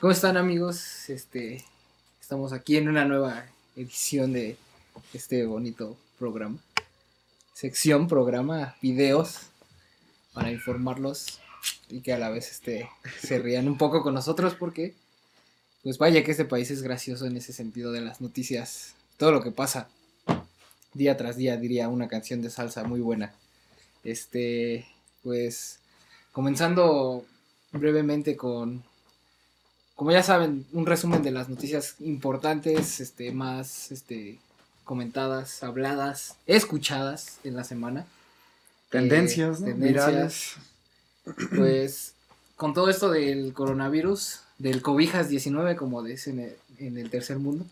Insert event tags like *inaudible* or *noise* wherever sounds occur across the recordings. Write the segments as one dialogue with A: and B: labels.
A: ¿Cómo están amigos? Este, estamos aquí en una nueva edición de este bonito programa. Sección, programa, videos para informarlos y que a la vez este, se rían un poco con nosotros porque, pues vaya que este país es gracioso en ese sentido de las noticias, todo lo que pasa día tras día, diría una canción de salsa muy buena. Este, pues, comenzando brevemente con, como ya saben, un resumen de las noticias importantes, este, más, este, comentadas, habladas, escuchadas en la semana.
B: Tendencias,
A: Eh,
B: ¿no?
A: tendencias.
B: Virales. *clears throat*
A: Pues con todo esto del coronavirus, del cobijas 19, como dicen en el, tercer mundo.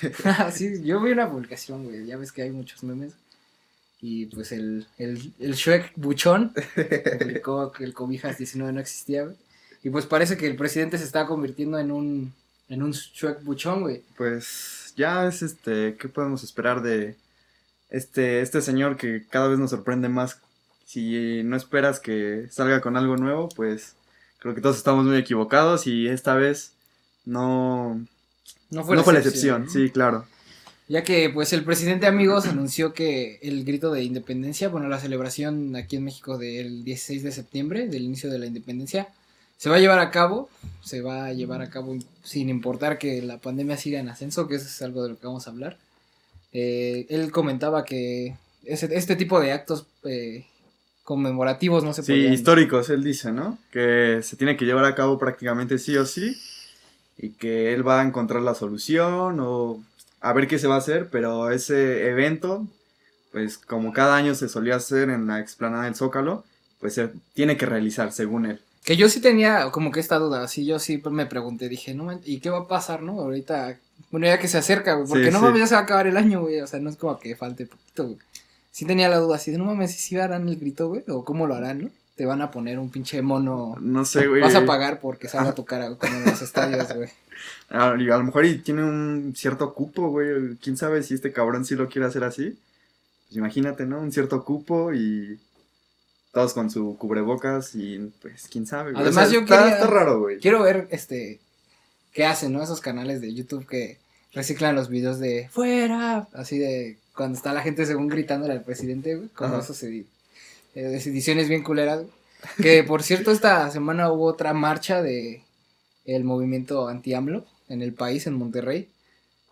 A: *laughs* sí, yo vi una publicación, güey, ya ves que hay muchos memes. Y pues el, el, el Shrek Buchón publicó que el cobijas 19 no existía. Y pues parece que el presidente se está convirtiendo en un, en un Shrek Buchón, güey.
B: Pues ya es este, ¿qué podemos esperar de este, este señor que cada vez nos sorprende más? Si no esperas que salga con algo nuevo, pues creo que todos estamos muy equivocados y esta vez no,
A: No
B: no fue la excepción,
A: ¿no?
B: sí, claro.
A: Ya que pues el presidente amigos anunció que el grito de independencia, bueno, la celebración aquí en México del 16 de septiembre, del inicio de la independencia, se va a llevar a cabo, se va a llevar a cabo sin importar que la pandemia siga en ascenso, que eso es algo de lo que vamos a hablar. Eh, él comentaba que ese- este tipo de actos eh, conmemorativos no se
B: Sí,
A: podían-
B: históricos, él dice, ¿no? Que se tiene que llevar a cabo prácticamente sí o sí y que él va a encontrar la solución o a ver qué se va a hacer, pero ese evento, pues como cada año se solía hacer en la explanada del Zócalo, pues se tiene que realizar según él.
A: Que yo sí tenía como que esta duda, así yo sí me pregunté, dije, no ¿y qué va a pasar, no? Ahorita, bueno, ya que se acerca, güey, porque
B: Sí,
A: no
B: sí.
A: mames, ya se va a acabar el año, güey, o sea, no es como que falte poquito, güey. Sí tenía la duda, así de, no mames, si harán el grito, güey, o cómo lo harán, ¿no? Te van a poner un pinche mono,
B: No sé, güey.
A: vas a pagar porque salga tu cara, como en los estadios, güey.
B: A, *laughs* y a lo mejor y tiene un cierto cupo, güey. ¿Quién sabe si este cabrón sí lo quiere hacer así? Pues imagínate, ¿no? Un cierto cupo y todos con su cubrebocas y pues quién sabe. güey.
A: Además, yo
B: está,
A: quería-
B: está raro, güey.
A: Quiero ver, este, qué hacen, ¿no? Esos canales de YouTube que reciclan los videos de fuera, así de cuando está la gente según gritándole al presidente, güey, como
B: Ajá.
A: esas edi- eh, ediciones bien culeras, güey. Que por cierto, esta semana hubo otra marcha de el movimiento anti-AMLO en el país, en Monterrey,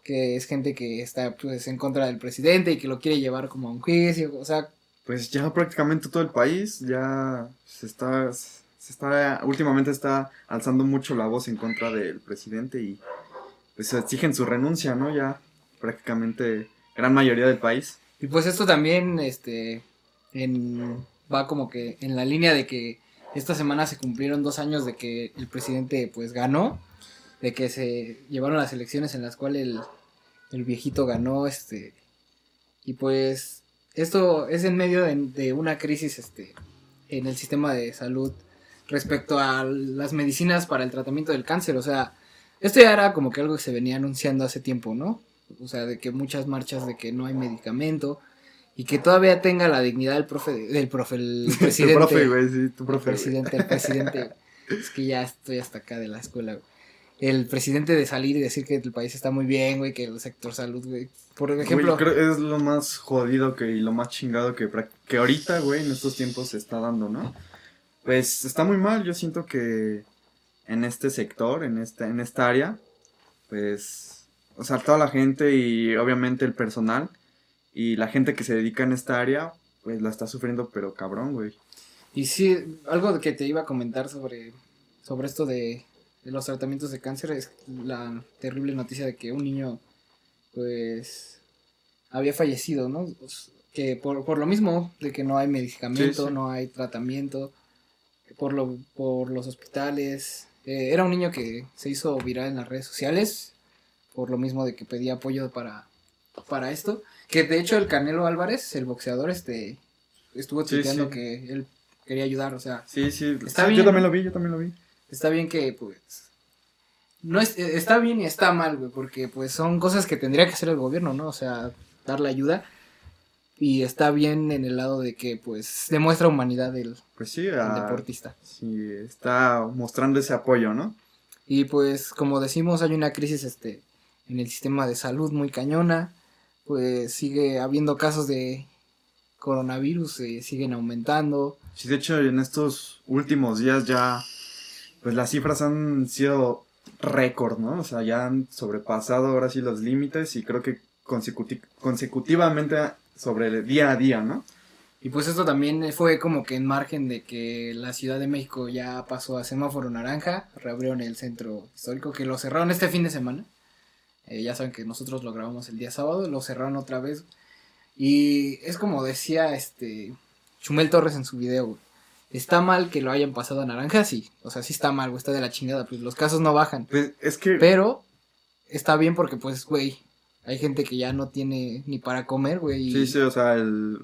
A: que es gente que está pues en contra del presidente y que lo quiere llevar como a un juicio, o sea,
B: Pues ya prácticamente todo el país ya se está, se está, últimamente está alzando mucho la voz en contra del presidente y pues exigen su renuncia, ¿no? Ya prácticamente gran mayoría del país.
A: Y pues esto también, este, en, va como que en la línea de que esta semana se cumplieron dos años de que el presidente pues ganó, de que se llevaron las elecciones en las cuales el, el viejito ganó, este, y pues esto es en medio de, de una crisis, este, en el sistema de salud respecto a las medicinas para el tratamiento del cáncer, o sea, esto ya era como que algo que se venía anunciando hace tiempo, ¿no? O sea, de que muchas marchas de que no hay medicamento y que todavía tenga la dignidad del profe, del profe, el *laughs* presidente.
B: tu profe, güey, sí, tu
A: el
B: profe.
A: presidente, el presidente. *laughs* es que ya estoy hasta acá de la escuela, güey. El presidente de salir y decir que el país está muy bien, güey, que el sector salud, güey. Por ejemplo,
B: Güey, creo es lo más jodido que, y lo más chingado que, que ahorita, güey, en estos tiempos se está dando, ¿no? Pues está muy mal, yo siento que en este sector, en esta, en esta área, pues, o sea, toda la gente y obviamente el personal y la gente que se dedica en esta área, pues la está sufriendo, pero cabrón, güey.
A: Y sí, algo que te iba a comentar sobre, sobre esto de, de los tratamientos de cáncer es la terrible noticia de que un niño, pues, había fallecido, ¿no? Pues, Que por, por lo mismo, de que no hay medicamento,
B: Sí, sí.
A: no hay tratamiento, por, lo, por los hospitales. Eh, era un niño que se hizo viral en las redes sociales, por lo mismo de que pedía apoyo para, para esto. Que de hecho el Canelo Álvarez, el boxeador, este, estuvo tuiteando
B: sí.
A: que él quería ayudar, o sea,
B: Sí, sí,
A: Está
B: sí,
A: bien,
B: yo también lo vi, yo también lo vi.
A: está bien que, pues, no es, eh, está bien y está mal, güey, porque, pues, son cosas que tendría que hacer el gobierno, ¿no? O sea, dar la ayuda. Y está bien en el lado de que, pues, demuestra humanidad el,
B: Pues sí,
A: el
B: a-
A: deportista.
B: sí, está mostrando ese apoyo, ¿no?
A: Y pues, como decimos, hay una crisis este, en el sistema de salud muy cañona. Pues sigue habiendo casos de coronavirus, eh, siguen aumentando.
B: Sí, de hecho, en estos últimos días ya, pues las cifras han sido récord, ¿no? O sea, ya han sobrepasado ahora sí los límites y creo que consecuti- consecutivamente sobre el día a día, ¿no?
A: Y pues esto también fue como que en margen de que la Ciudad de México ya pasó a semáforo naranja, reabrieron el centro histórico, que lo cerraron este fin de semana. Eh, ya saben que nosotros lo grabamos el día sábado, lo cerraron otra vez. Y es como decía este Chumel Torres en su video, güey. Está mal que lo hayan pasado a naranja, sí. O sea, sí está mal, güey, está de la chingada, pues los casos no bajan.
B: Pues es que...
A: Pero está bien porque, pues, güey, hay gente que ya no tiene ni para comer, güey. y-
B: Sí, sí, o sea, el-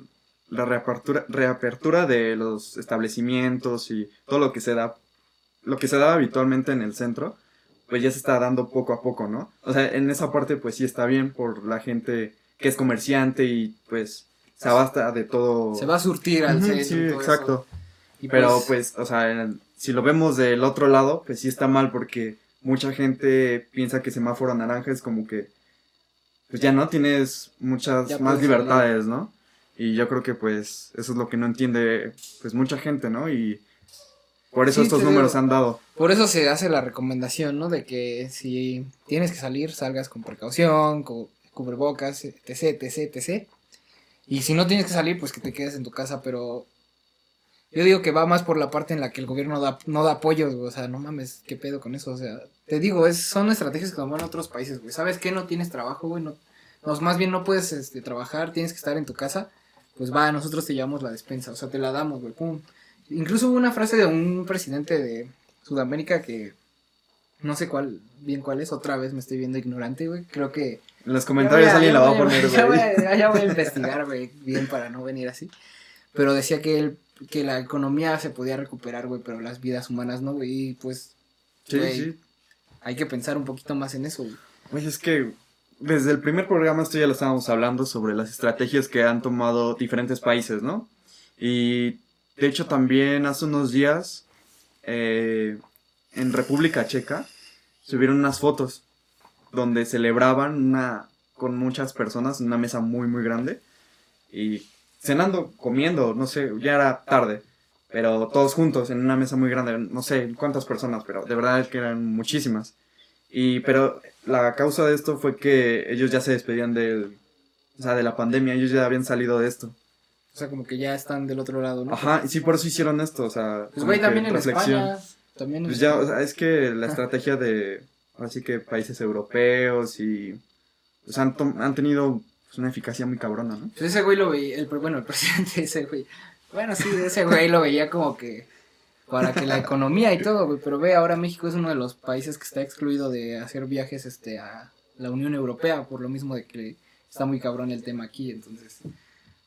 B: la reapertura, reapertura de los establecimientos y todo lo que se da, lo que se daba habitualmente en el centro, pues ya se está dando poco a poco, ¿no? O sea, en esa parte pues sí está bien por la gente que es comerciante y pues se abasta de todo.
A: Se va a surtir al centro.
B: sí,
A: todo
B: exacto.
A: eso. Y
B: Pero pues, o sea, si lo vemos del otro lado, pues sí está mal porque mucha gente piensa que semáforo naranja es como que, pues ya no tienes muchas
A: Ya
B: más libertades, ¿no? Y yo creo que pues eso es lo que no entiende pues mucha gente, ¿no? Y por eso
A: Sí,
B: estos números
A: digo.
B: han dado.
A: Por eso se hace la recomendación, ¿no? De que si tienes que salir, salgas con precaución, con cubrebocas, etc, etc, etc. Y si no tienes que salir, pues que te quedes en tu casa, pero yo digo que va más por la parte en la que el gobierno da, no da apoyos, güey. O sea, no mames, qué pedo con eso. O sea, te digo, es, son estrategias que toman otros países, güey. ¿Sabes qué? No tienes trabajo, güey. No, no, más bien no puedes este, trabajar, tienes que estar en tu casa. Pues va, nosotros te llevamos la despensa, o sea, te la damos, güey. Pum. Incluso hubo una frase de un presidente de Sudamérica que no sé cuál, bien cuál es, otra vez me estoy viendo ignorante, güey. Creo que
B: En los comentarios
A: ya
B: alguien
A: ya
B: la va a poner,
A: Ya voy,
B: güey.
A: ya voy a *laughs* investigar, güey, bien para no venir así. Pero decía que él, que la economía se podía recuperar, güey, pero las vidas humanas no, güey. Y pues
B: Sí,
A: güey.
B: sí.
A: hay que pensar un poquito más en eso, güey.
B: Pues es que desde el primer programa esto ya lo estábamos hablando sobre las estrategias que han tomado diferentes países, ¿no? Y de hecho también hace unos días eh, en República Checa subieron unas fotos donde celebraban una con muchas personas en una mesa muy muy grande y cenando, comiendo, no sé, ya era tarde, pero todos juntos en una mesa muy grande, no sé cuántas personas, pero de verdad que eran muchísimas. Y pero la causa de esto fue que ellos ya se despedían del o sea, de la pandemia, ellos ya habían salido de esto.
A: O sea, como que ya están del otro lado, ¿no?
B: Ajá, y sí por eso hicieron esto, o sea,
A: Pues, güey, también en
B: reflexión.
A: España. También en
B: Pues ya, o sea, es que la estrategia de así que países europeos y pues han, han tenido pues, una eficacia muy cabrona, ¿no?
A: Pues ese güey lo veía, el, bueno, el *laughs* presidente ese güey. Bueno, sí, ese güey lo veía como que para que la economía y todo, güey. Pero ve, ahora México es uno de los países que está excluido de hacer viajes este, a la Unión Europea, por lo mismo de que está muy cabrón el tema aquí. Entonces,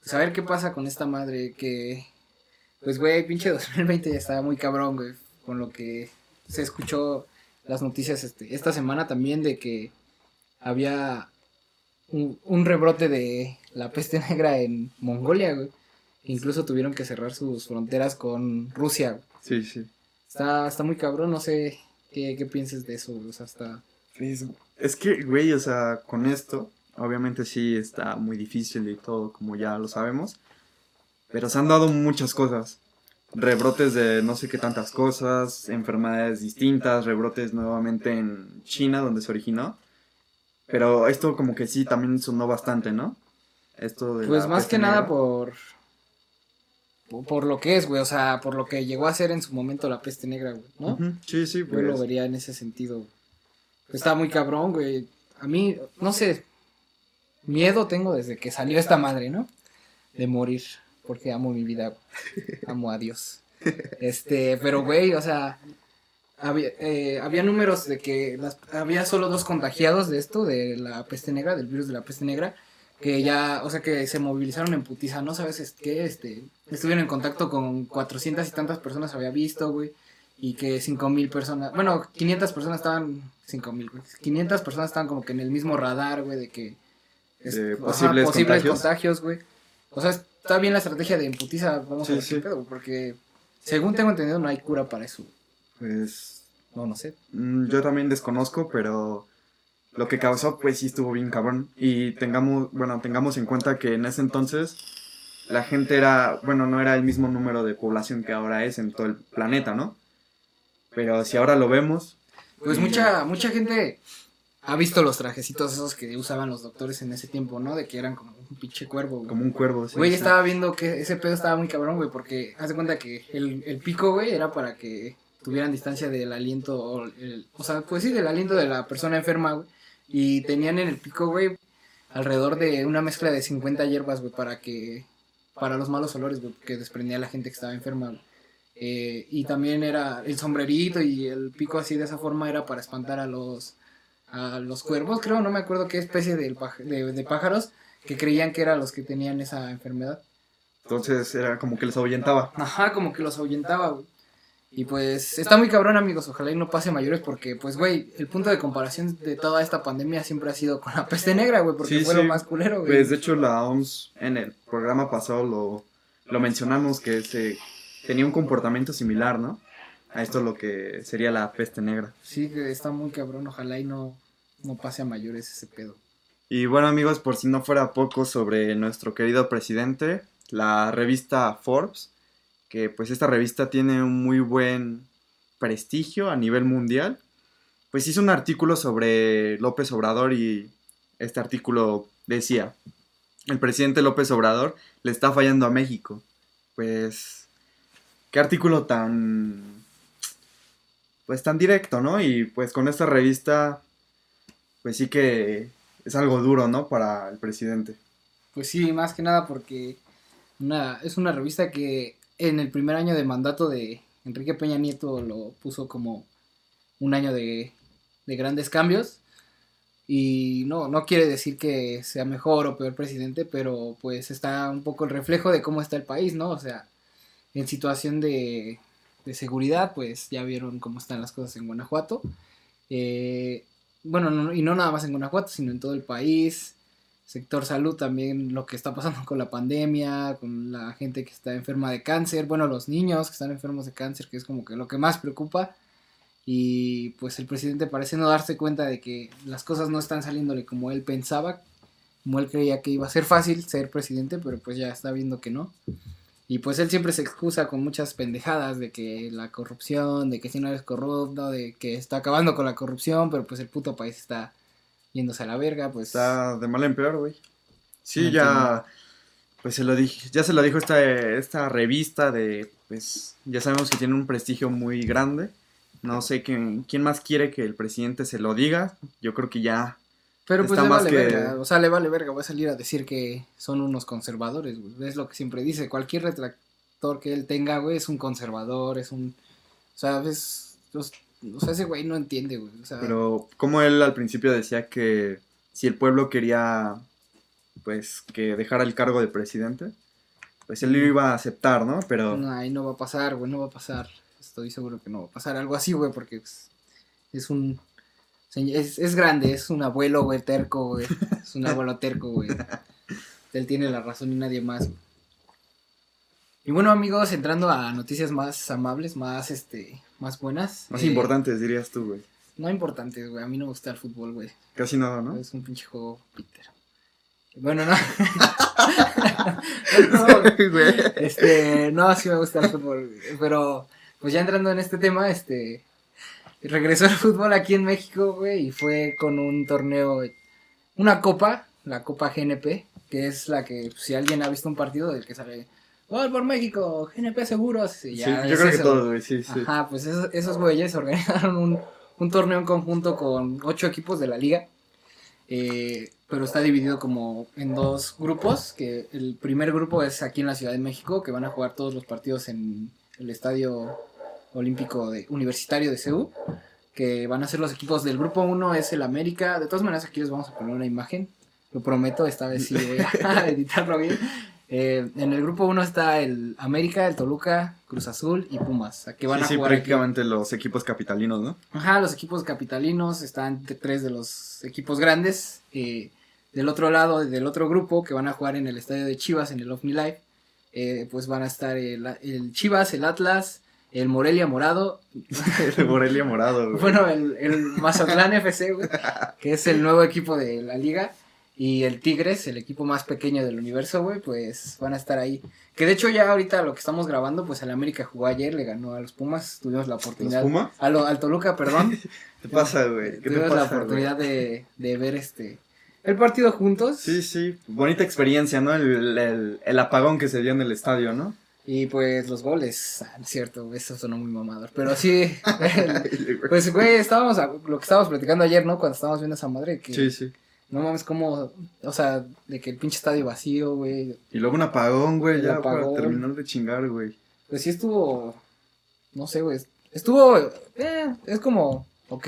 A: pues a ver qué pasa con esta madre que, pues, güey, pinche 2020 ya estaba muy cabrón, güey, con lo que se escuchó las noticias este, esta semana también de que había un, un rebrote de la peste negra en Mongolia, güey. Incluso tuvieron que cerrar sus fronteras con Rusia. güey.
B: Sí, sí.
A: Está, está muy cabrón, no sé qué, qué pienses de eso, güey. O sea, está...
B: Es, es que, güey, o sea, con esto, obviamente sí está muy difícil y todo, como ya lo sabemos. Pero se han dado muchas cosas. Rebrotes de no sé qué tantas cosas, enfermedades distintas, rebrotes nuevamente en China, donde se originó. Pero esto como que sí también sonó bastante, ¿no? Esto de
A: Pues más que nada
B: negra.
A: por, por... Por lo que es, güey. O sea, por lo que llegó a ser en su momento la peste negra, güey. ¿no?
B: Ujú, Sí, sí,
A: Yo
B: pues.
A: lo vería en ese sentido. Pues está muy cabrón, güey. A mí, no sé, miedo tengo desde que salió esta madre, ¿no? De morir, porque amo mi vida, güey. amo a Dios. Este, pero güey, o sea, había, eh, había números de que las- había solo dos contagiados de esto, de la peste negra, del virus de la peste negra, que ya, o sea, que se movilizaron en putiza, ¿no? ¿Sabes es- qué? Este, estuvieron en contacto con 400 y tantas personas, había visto, güey. y que 5000 personas, bueno, 500 personas estaban 5000, güey. 500 personas estaban como que en el mismo radar, güey, de que es-
B: De
A: ajá,
B: posibles contagios.
A: güey. O sea, está bien la estrategia de emputiza, vamos
B: Sí,
A: a ver
B: sí.
A: qué pedo, güey, porque según tengo entendido no hay cura para eso.
B: Pues
A: No, no sé.
B: mm, yo también desconozco, pero lo que causó pues sí estuvo bien cabrón. Y tengamos, bueno, tengamos en cuenta que en ese entonces la gente era, bueno, no era el mismo número de población que ahora es en todo el planeta, ¿no? Pero si ahora lo vemos,
A: Pues mucha, mucha gente ha visto los trajecitos esos que usaban los doctores en ese tiempo, ¿no? De que eran como un pinche cuervo, güey.
B: como un cuervo. sí,
A: Güey, estaba viendo que ese pedo estaba muy cabrón, güey, porque haz de cuenta que el, el pico, güey, era para que tuvieran distancia del aliento, o, el- o sea, pues sí, del aliento de la persona enferma, güey. Y tenían en el pico, güey, alrededor de una mezcla de 50 hierbas, güey, para que, para los malos olores, güey, que desprendía la gente que estaba enferma, güey. Eh, y también era el sombrerito y el pico así de esa forma era para espantar a los, a los cuervos, creo, no me acuerdo qué especie de, de pájaros que creían que eran los que tenían esa enfermedad.
B: Entonces era como que les ahuyentaba.
A: Ajá, como que los ahuyentaba, güey. Y pues está muy cabrón, amigos. Ojalá y no pase mayores porque, pues, güey, el punto de comparación de toda esta pandemia siempre ha sido con la peste negra, güey, porque
B: Sí,
A: fue
B: sí.
A: lo más culero, güey.
B: Pues de hecho la OMS en el programa pasado lo, lo mencionamos que se tenía un comportamiento similar, ¿no? A esto lo que sería la peste negra.
A: Sí, está muy cabrón. Ojalá y no, no pase a mayores ese pedo.
B: Y bueno amigos, por si no fuera poco sobre nuestro querido presidente, la revista Forbes, que pues esta revista tiene un muy buen prestigio a nivel mundial, pues hizo un artículo sobre López Obrador y este artículo decía, el presidente López Obrador le está fallando a México. Pues, qué artículo tan, pues tan directo, ¿no? Y pues con esta revista, pues sí que es algo duro, ¿no? Para el presidente.
A: Pues sí, más que nada porque es una revista que en el primer año de mandato de Enrique Peña Nieto lo puso como un año de, de grandes cambios. Y no, no quiere decir que sea mejor o peor presidente, pero pues está un poco el reflejo de cómo está el país, ¿no? O sea, en situación de, de seguridad, pues ya vieron cómo están las cosas en Guanajuato. Eh, bueno, no- y no nada más en Guanajuato, sino en todo el país sector salud también lo que está pasando con la pandemia, con la gente que está enferma de cáncer, bueno, los niños que están enfermos de cáncer, que es como que lo que más preocupa. Y pues el presidente parece no darse cuenta de que las cosas no están saliéndole como él pensaba, como él creía que iba a ser fácil ser presidente, pero pues ya está viendo que no. Y pues él siempre se excusa con muchas pendejadas de que la corrupción, de que si no eres corrupto, de que está acabando con la corrupción, pero pues el puto país está yéndose a la verga, pues...
B: Está de mal en peor, güey. Sí,
A: No
B: ya. Pues se lo dije. Ya se lo dijo esta, esta revista de. Pues. Ya sabemos que tiene un prestigio muy grande. No sé quién, quién más quiere que el presidente se lo diga. Yo creo que ya.
A: Pero pues le vale
B: que-
A: verga, o sea, le vale verga, voy a salir a decir que son unos conservadores, güey. Es lo que siempre dice, cualquier retractor que él tenga, güey, es un conservador, es un... O sea, es... los- o sea, ese güey no entiende, güey. O sea,
B: Pero como él al principio decía que si el pueblo quería. Pues que dejara el cargo de presidente. Pues él lo iba a aceptar, ¿no? Pero.
A: no, ahí no va a pasar, güey, no va a pasar. Estoy seguro que no va a pasar algo así, güey, porque pues, es un... Es, es grande, es un abuelo, güey, terco, güey. Es un abuelo terco, güey. Él tiene la razón y nadie más, güey. Y bueno, amigos, entrando a noticias más amables, más, este, más buenas.
B: Más
A: eh,
B: importantes, dirías tú, güey.
A: No importantes, güey. A mí no me gusta el fútbol, güey.
B: Casi nada, ¿no?
A: Es un pinche juego Peter. Bueno, no. *laughs* *laughs* no,
B: Güey.
A: este, no, sí me gusta el fútbol, pero pues ya entrando en este tema, este, regresó el fútbol aquí en México, güey, y fue con un torneo, una copa, la Copa GNP, que es la que, si alguien ha visto un partido del que sale, ¡Gol por México! GNP seguros, y
B: Sí, yo
A: es
B: creo que todos, güey, sí, sí.
A: Ajá, pues esos, esos güeyes organizaron un, un torneo en conjunto con ocho equipos de la liga. eh, pero está dividido como en dos grupos, que el primer grupo es aquí en la Ciudad de México, que van a jugar todos los partidos en el Estadio Olímpico de, Universitario de CEU, que van a ser los equipos del grupo 1 es el América, de todas maneras aquí les vamos a poner una imagen, lo prometo, esta vez sí voy a *laughs* *laughs* editarlo bien. Eh, en el grupo 1 está el América, el Toluca, Cruz Azul y Pumas, que van
B: sí,
A: a
B: sí,
A: jugar aquí.
B: prácticamente los equipos capitalinos, ¿no?
A: Ajá, los equipos capitalinos están tres de los equipos grandes. eh, del otro lado, del otro grupo, que van a jugar en el estadio de Chivas, en el Love Me Live, eh, pues van a estar el, el Chivas, el Atlas, el Morelia Morado, *laughs*
B: El Morelia morado, güey.
A: bueno, el, el Mazatlán FC, güey, que es el nuevo equipo de la liga, y el Tigres, el equipo más pequeño del universo, güey, pues van a estar ahí. Que de hecho ya ahorita lo que estamos grabando, pues el América jugó ayer, le ganó a los Pumas, tuvimos la oportunidad.
B: Pumas?
A: A lo- al Toluca, perdón. *laughs*
B: ¿Qué te pasa, güey? ¿Qué te
A: Tuvimos
B: pasa,
A: la oportunidad de, de ver este el partido juntos.
B: Sí, sí, bonita experiencia, ¿no? El, el, el apagón que se dio en el estadio, ¿no?
A: Y pues los goles, ah, no es cierto, eso sonó muy mamador. Pero sí, *laughs* pues güey, estábamos, a- lo que estábamos platicando ayer, ¿no? Cuando estábamos viendo esa madre, que
B: Sí, sí.
A: no mames, como, o sea, de que el pinche estadio vacío, güey.
B: Y luego un apagón, güey, ya
A: apagón.
B: para terminar de chingar, güey.
A: Pues sí estuvo, no sé, güey, estuvo, eh, es como, ok.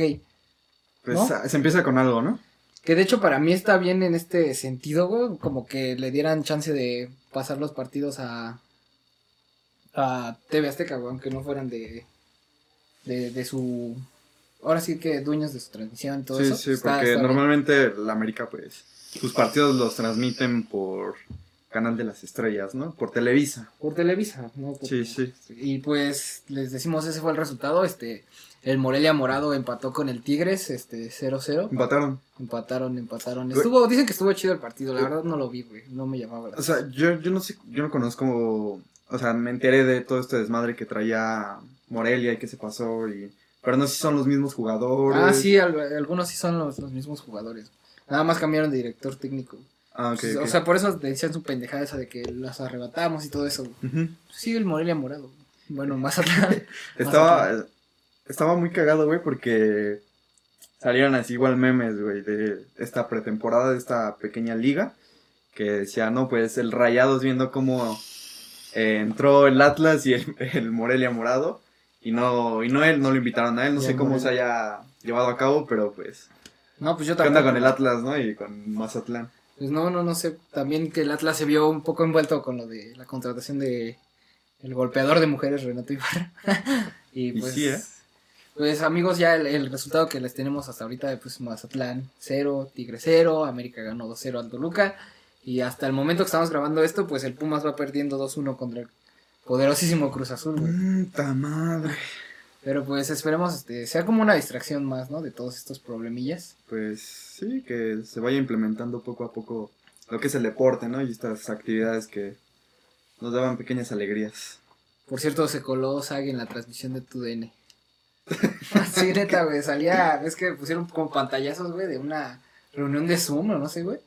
B: Pues
A: ¿No?
B: ah, se empieza con algo, ¿no?
A: Que de hecho para mí está bien en este sentido, güey, como que le dieran chance de pasar los partidos a a TV Azteca, aunque no fueran de de, de su ahora sí que dueños de su transmisión todo
B: sí,
A: eso.
B: sí,
A: Está-
B: porque
A: está bien.
B: normalmente la América, pues, sus partidos los transmiten por Canal de las Estrellas, ¿no? Por Televisa.
A: por Televisa, ¿no? Por-
B: Sí, sí.
A: Y pues les decimos ese fue el resultado, este el Morelia Morado empató con el Tigres, este 0-0.
B: Empataron.
A: Empataron, empataron. Estuvo, dicen que estuvo chido el partido, la verdad no lo vi, güey, no me llamaba la
B: O sea, yo, yo no sé, yo no conozco, o sea, me enteré de todo este desmadre que traía Morelia y que se pasó y... Pero no sé si son los mismos jugadores.
A: Ah, sí, al- algunos sí son los, los mismos jugadores. Nada más cambiaron de director técnico.
B: Ah, ok,
A: O
B: ok.
A: sea, por eso decían su pendejada esa de que las arrebatamos y todo eso. Sí, el Morelia morado. Bueno, *laughs* más atrás.
B: Estaba, estaba muy cagado, güey, porque salieron así igual memes, güey, de esta pretemporada, de esta pequeña liga, que decía, no, pues el Rayados viendo cómo eh, entró el Atlas y el, *laughs* el Morelia morado, y no, y no él, no lo invitaron a él, no sé cómo
A: Morelia.
B: se haya llevado a cabo, pero pues,
A: No, pues yo
B: ¿qué onda con el Atlas, no? Y con Mazatlán.
A: Pues no, no, no sé. También que el Atlas se vio un poco envuelto con lo de la contratación de el golpeador de mujeres, Renato Ibarra. *laughs* y
B: Y
A: pues.
B: sí, ¿eh?
A: Pues amigos, ya el, el resultado que les tenemos hasta ahorita, pues Mazatlán 0, Tigre 0, América ganó 2-0 al Toluca. Y hasta el momento que estamos grabando esto, pues el Pumas va perdiendo 2-1 contra el poderosísimo Cruz Azul, güey.
B: ¡Puta madre!
A: Pero pues esperemos este, sea como una distracción más, ¿no? De todos estos problemillas.
B: Pues sí, que se vaya implementando poco a poco lo que es el deporte, ¿no? Y estas actividades que nos daban pequeñas alegrías.
A: Por cierto, se coló Sag en la transmisión de TUDN. *laughs* sí, neta, güey, salía, es que pusieron como pantallazos, güey, de una reunión de Zoom o no sé, güey.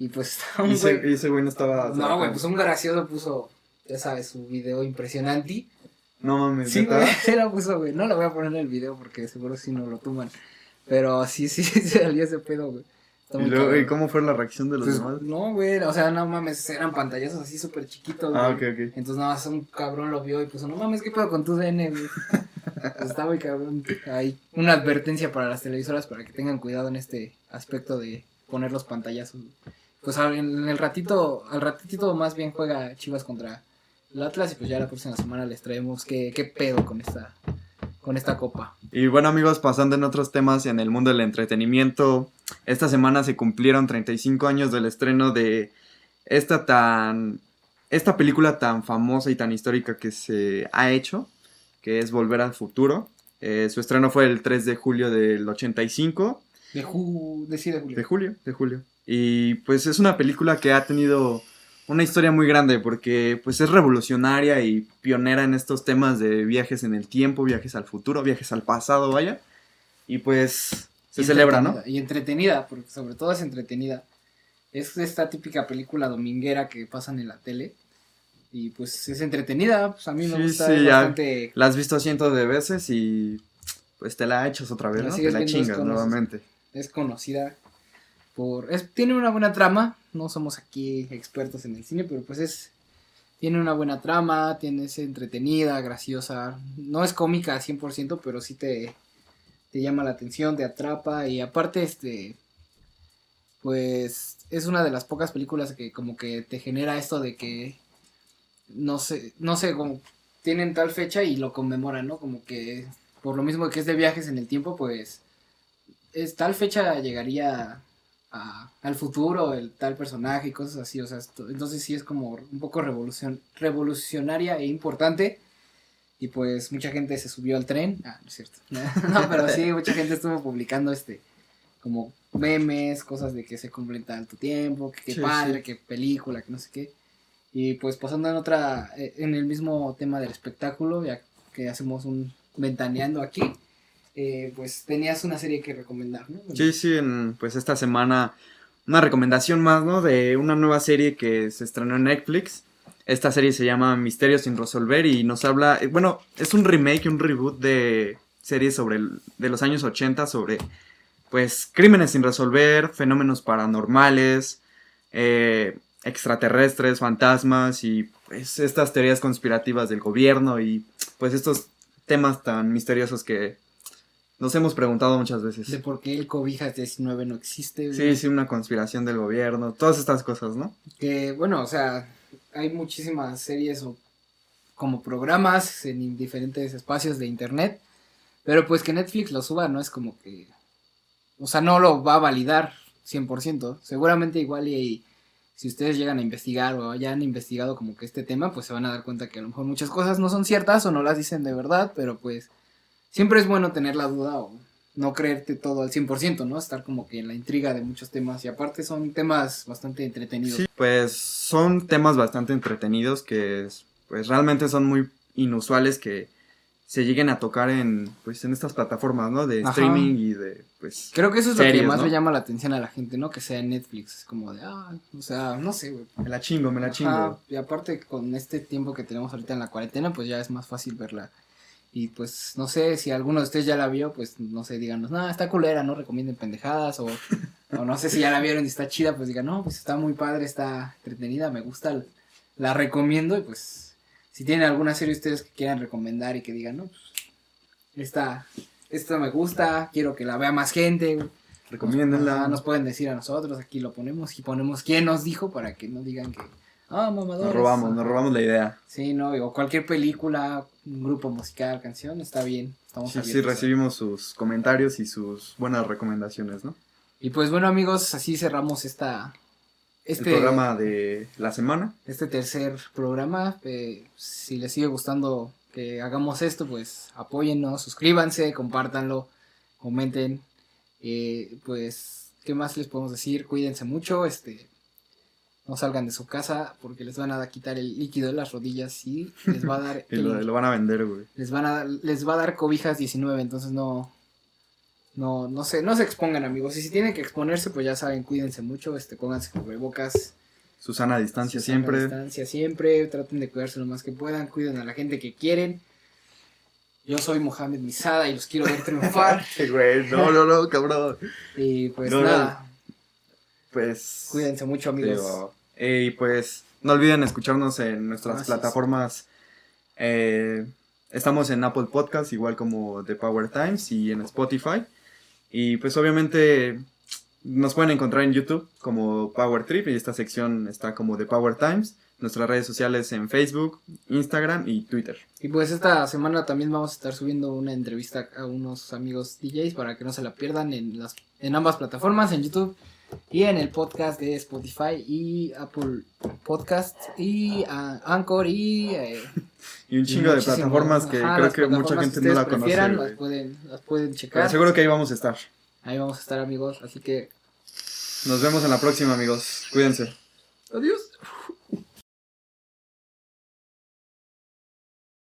A: Y pues *laughs* estaba un güey.
B: y ese güey no estaba...
A: No, güey, pues un gracioso puso, ya sabes, su video impresionante.
B: No mames,
A: Sí, güey, *laughs* se lo puso, güey. No lo voy a poner en el video porque seguro si no lo tuman. Pero sí, sí, *laughs* sí, salía ese pedo, güey.
B: ¿Y, luego. ¿y cómo fue la reacción de los
A: Pues,
B: demás?
A: no, güey, o sea, no mames, eran pantallazos así súper chiquitos,
B: Ah, ok,
A: güey.
B: ok.
A: Entonces nada más un cabrón lo vio y puso, no mames, ¿qué pedo con tu DN, güey? Pues está muy cabrón. Hay una advertencia para las televisoras para que tengan cuidado en este aspecto de poner los pantallazos. güey. Pues en el ratito, al ratito más bien juega Chivas contra el Atlas y pues ya la próxima semana les traemos qué, qué pedo con esta, con esta copa.
B: Y bueno amigos, pasando en otros temas en el mundo del entretenimiento, esta semana se cumplieron 35 años del estreno de esta tan esta película tan famosa y tan histórica que se ha hecho, que es Volver al Futuro. Eh, su estreno fue el 3 de julio del 85,
A: De, ju de sí, de julio.
B: de julio, de julio. Y pues es una película que ha tenido una historia muy grande porque pues es revolucionaria y pionera en estos temas de viajes en el tiempo, viajes al futuro, viajes al pasado, vaya. Y pues se
A: Y
B: celebra, ¿no?
A: Y entretenida, porque sobre todo es entretenida. Es esta típica película dominguera que pasan en la tele. Y pues es entretenida, pues a mí me
B: Sí,
A: gusta,
B: sí,
A: bastante...
B: La has visto cientos de veces y pues te la echas otra vez,
A: La
B: ¿no? Te la chingas nuevamente.
A: es conocida por tiene una buena trama no somos aquí expertos en el cine pero pues es tiene una buena trama tiene es entretenida graciosa no es cómica al 100% pero sí te te llama la atención te atrapa y aparte este pues es una de las pocas películas que como que te genera esto de que no sé, no sé, como tienen tal fecha y lo conmemoran, ¿no? Como que por lo mismo que es de viajes en el tiempo, pues es tal fecha llegaría a, al futuro, el tal personaje y cosas así, o sea, esto- entonces sí es como un poco revolucion, revolucionaria e importante. Y pues mucha gente se subió al tren. Ah, no es cierto. *laughs* no, pero sí, mucha gente estuvo publicando este como memes, cosas de que se completa tu tiempo, que qué
B: Sí,
A: padre,
B: sí.
A: que película, que no sé qué. Y pues pasando en otra, eh, en el mismo tema del espectáculo, ya que hacemos un ventaneando aquí, eh, pues tenías una serie que recomendar, ¿no?
B: Sí, sí, pues esta semana una recomendación más, ¿no? De una nueva serie que se estrenó en Netflix. Esta serie se llama Misterios sin resolver y nos habla, eh, bueno, es un remake, un reboot de series sobre el- de los años 80 sobre pues crímenes sin resolver, fenómenos paranormales, eh, extraterrestres, fantasmas y pues estas teorías conspirativas del gobierno y pues estos temas tan misteriosos que nos hemos preguntado muchas veces.
A: De por qué el Cobijas 19 no existe.
B: Sí, sí, una conspiración del gobierno, todas estas cosas, ¿no?
A: Que bueno, o sea, hay muchísimas series o como programas en diferentes espacios de internet, pero pues que Netflix lo suba no es como que, o sea, no lo va a validar 100%. Seguramente igual y si ustedes llegan a investigar o ya han investigado como que este tema, pues se van a dar cuenta que a lo mejor muchas cosas no son ciertas o no las dicen de verdad, pero pues siempre es bueno tener la duda o no creerte todo al 100%, ¿no? Estar como que en la intriga de muchos temas y aparte son temas bastante entretenidos.
B: Sí, pues son temas bastante entretenidos que pues realmente son muy inusuales que se lleguen a tocar en pues en estas plataformas, ¿no? De
A: Ajá.
B: streaming y de pues
A: Creo que eso es lo que más
B: ¿no?
A: le llama la atención a la gente, ¿no? Que sea en Netflix. Es como de, ah, o sea, no sé, güey.
B: me la chingo, me la
A: Ajá,
B: chingo.
A: Y aparte, con este tiempo que tenemos ahorita en la cuarentena, pues ya es más fácil verla. Y pues, no sé, si alguno de ustedes ya la vio, pues no sé, díganos, no, está culera, no recomienden pendejadas. O, o no sé si ya la vieron y está chida, pues digan, no, pues está muy padre, está entretenida, me gusta, la recomiendo. Y pues, si tienen alguna serie ustedes que quieran recomendar y que digan, no, pues, esta, esta me gusta, quiero que la vea más gente.
B: Recomiéndenla.
A: Nos pueden decir a nosotros, aquí lo ponemos y ponemos quién nos dijo para que no digan que, ah, mamadores.
B: Nos robamos, nos robamos la idea.
A: Sí, no, o cualquier película, un grupo musical, canción, está bien. Estamos
B: Sí, sí, recibimos sus comentarios y sus buenas recomendaciones, ¿no?
A: Y pues bueno, amigos, así cerramos esta este
B: El programa de la semana.
A: este tercer programa. Eh, si les sigue gustando que hagamos esto, pues apóyennos, suscríbanse, compártanlo, comenten. Eh, pues, ¿qué más les podemos decir? Cuídense mucho, este, no salgan de su casa porque les van a quitar el líquido de las rodillas y les va a dar, *laughs*
B: Y lo,
A: el-
B: lo van a vender, güey.
A: les van a, les va a dar cobijas 19, entonces no, no, no se, no se expongan amigos. Y si tienen que exponerse, pues ya saben, cuídense mucho, este, pónganse cubrebocas,
B: Susana a distancia
A: Susana a
B: siempre.
A: distancia siempre, traten de cuidarse lo más que puedan, cuiden a la gente que quieren. Yo soy Mohamed Misada y los quiero ver triunfar. *laughs*
B: Güey, no, no, no, cabrón. *laughs*
A: y pues
B: No, no.
A: nada,
B: Pues.
A: cuídense mucho amigos.
B: Digo, eh, y pues no olviden escucharnos en nuestras plataformas. eh, estamos en Apple Podcast, igual como The Power Times y en Spotify. Y pues obviamente nos pueden encontrar en YouTube como Power Trip y esta sección está como The Power Times. Nuestras redes sociales en Facebook, Instagram y Twitter.
A: Y pues esta semana también vamos a estar subiendo una entrevista a unos amigos DJs para que no se la pierdan en las en ambas plataformas, en YouTube y en el podcast de Spotify y Apple Podcast y ah, Anchor y eh,
B: Y un
A: y
B: chingo de
A: muchísimo-
B: plataformas que
A: ajá,
B: creo que mucha gente no la conoce.
A: las pueden las pueden
B: Pero
A: checar.
B: seguro que ahí vamos a estar.
A: Ahí vamos a estar amigos, así que
B: Nos vemos en la próxima, amigos. Cuídense.
A: adiós.